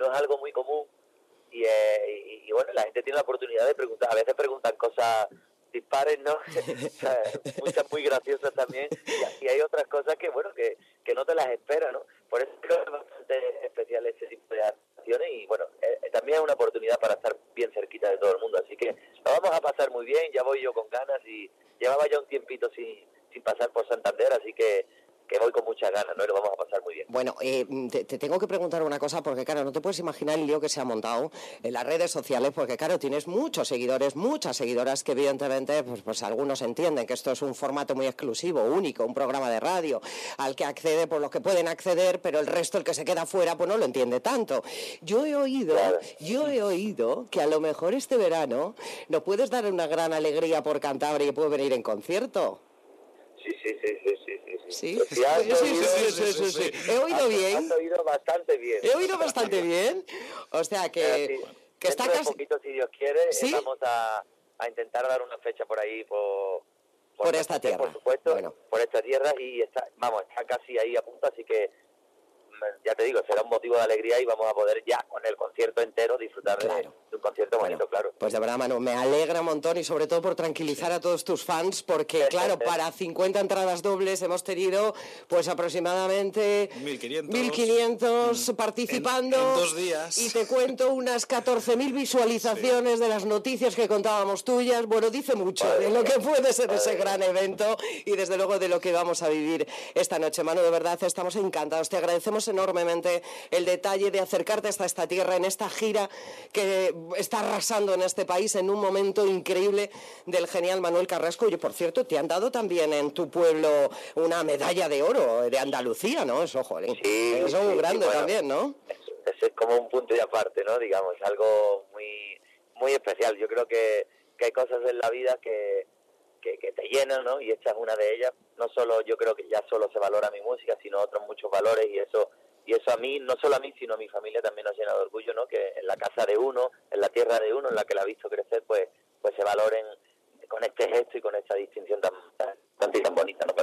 No es algo muy común y, eh, y, y, bueno, la gente tiene la oportunidad de preguntar, a veces preguntan cosas dispares, ¿no? Muchas muy graciosas también y, hay otras cosas que, bueno, que, que no te las esperas, ¿no? Por eso creo que es bastante especial ese tipo de acciones y bueno, eh, también es una oportunidad para estar bien cerquita de todo el mundo, así que lo vamos a pasar muy bien, ya voy yo con ganas y llevaba ya un tiempito sin, sin pasar por Santander, así que que voy con muchas ganas, ¿no? Y lo vamos a pasar muy bien. Bueno, eh, te, te, tengo que preguntar una cosa, porque claro, no te puedes imaginar el lío que se ha montado en las redes sociales, porque claro, tienes muchos seguidores, muchas seguidoras que evidentemente, pues, pues algunos entienden que esto es un formato muy exclusivo, único, un programa de radio, al que accede por los que pueden acceder, pero el resto, el que se queda fuera, pues no lo entiende tanto. Yo he oído, claro. yo he oído que a lo mejor este verano nos puedes dar una gran alegría por Cantabria y puede venir en concierto. Sí, sí, sí, sí, sí. Sí, sí. He oído bien. Has oído bastante bien. He oído bastante bien. O sea que, que está casi poquito, si Dios quiere, vamos a, a intentar dar una fecha por ahí, por... Por esta tierra. Por supuesto, Bueno. por esta tierra y está, vamos, está casi ahí a punto, así que mm, ya te digo, será un motivo de alegría y vamos a poder ya con el concierto entero disfrutar Claro. de, un concierto Bueno, bonito, claro. Pues de verdad, Manu, me alegra un montón y sobre todo por tranquilizar a todos tus fans, porque claro, para 50 entradas dobles hemos tenido pues aproximadamente 1500. 1500 participando. En- en dos días. Y te cuento unas 14.000 visualizaciones de las noticias que contábamos tuyas. Bueno, dice mucho de lo que puede ser ese gran evento y desde luego de lo que vamos a vivir esta noche. Manu, de verdad estamos encantados. Te agradecemos enormemente el detalle de acercarte hasta esta tierra en esta gira que está arrasando en este país en un momento increíble del genial Manuel Carrasco. Y por cierto, te han dado también en tu pueblo una medalla de oro de Andalucía, ¿no? Eso, joder. Sí, Eso es sí, muy grande bueno. también, ¿no? Es como un punto y aparte, ¿no? Digamos, algo muy muy especial. Yo creo que, que hay cosas en la vida que, que, que te llenan, ¿no? Y esta es una de ellas. No solo, yo creo que ya solo se valora mi música, sino otros muchos valores y eso y eso a mí, no solo a mí, sino a mi familia también nos llena de orgullo, ¿no? Que en la casa de uno, en la tierra de uno, en la que la ha visto crecer, pues pues se valoren con este gesto y con esta distinción tan, tan, tan, bonita, ¿no?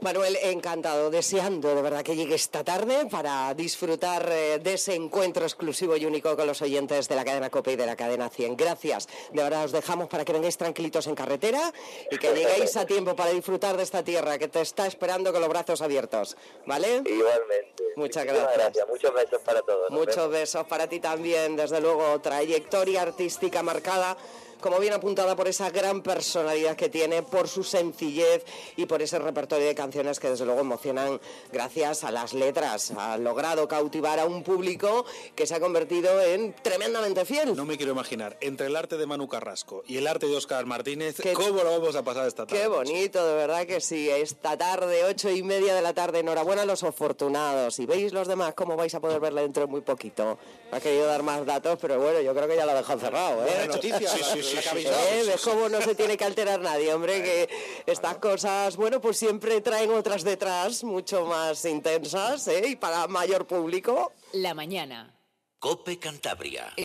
Manuel, encantado, deseando de verdad que llegue esta tarde para disfrutar eh, de ese encuentro exclusivo y único con los oyentes de la cadena COPE y de la cadena 100. Gracias. De verdad os dejamos para que vengáis tranquilitos en carretera y que lleguéis a tiempo para disfrutar de esta tierra que te está esperando con los brazos abiertos. ¿Vale? Igualmente. Muchas Muchísimas gracias. Muchos besos para todos. Muchos besos para ti también, desde luego, trayectoria artística marcada, como bien apuntada por esa gran personalidad que tiene, por su sencillez y por ese repertorio de canciones que desde luego emocionan gracias a las letras. Ha logrado cautivar a un público que se ha convertido en tremendamente fiel. No me quiero imaginar, entre el arte de Manu Carrasco y el arte de Óscar Martínez, Qué- ¿cómo lo vamos a pasar esta tarde? Qué bonito, de verdad que sí. Esta tarde, ocho y media de la tarde, enhorabuena a los afortunados. Y veis los demás cómo vais a poder verla dentro de muy poquito. Me ha querido dar más datos, pero bueno, yo creo que ya lo dejan cerrado. ¿eh? Buena noticia, Sí, sí, sí, sí, dado. sí, ¿Eh? sí, ¿Ves sí. cómo no se tiene que alterar nadie, hombre? Que estas cosas, bueno, pues siempre traen otras detrás, mucho más intensas, ¿eh? Y para mayor público. La mañana. Cope Cantabria.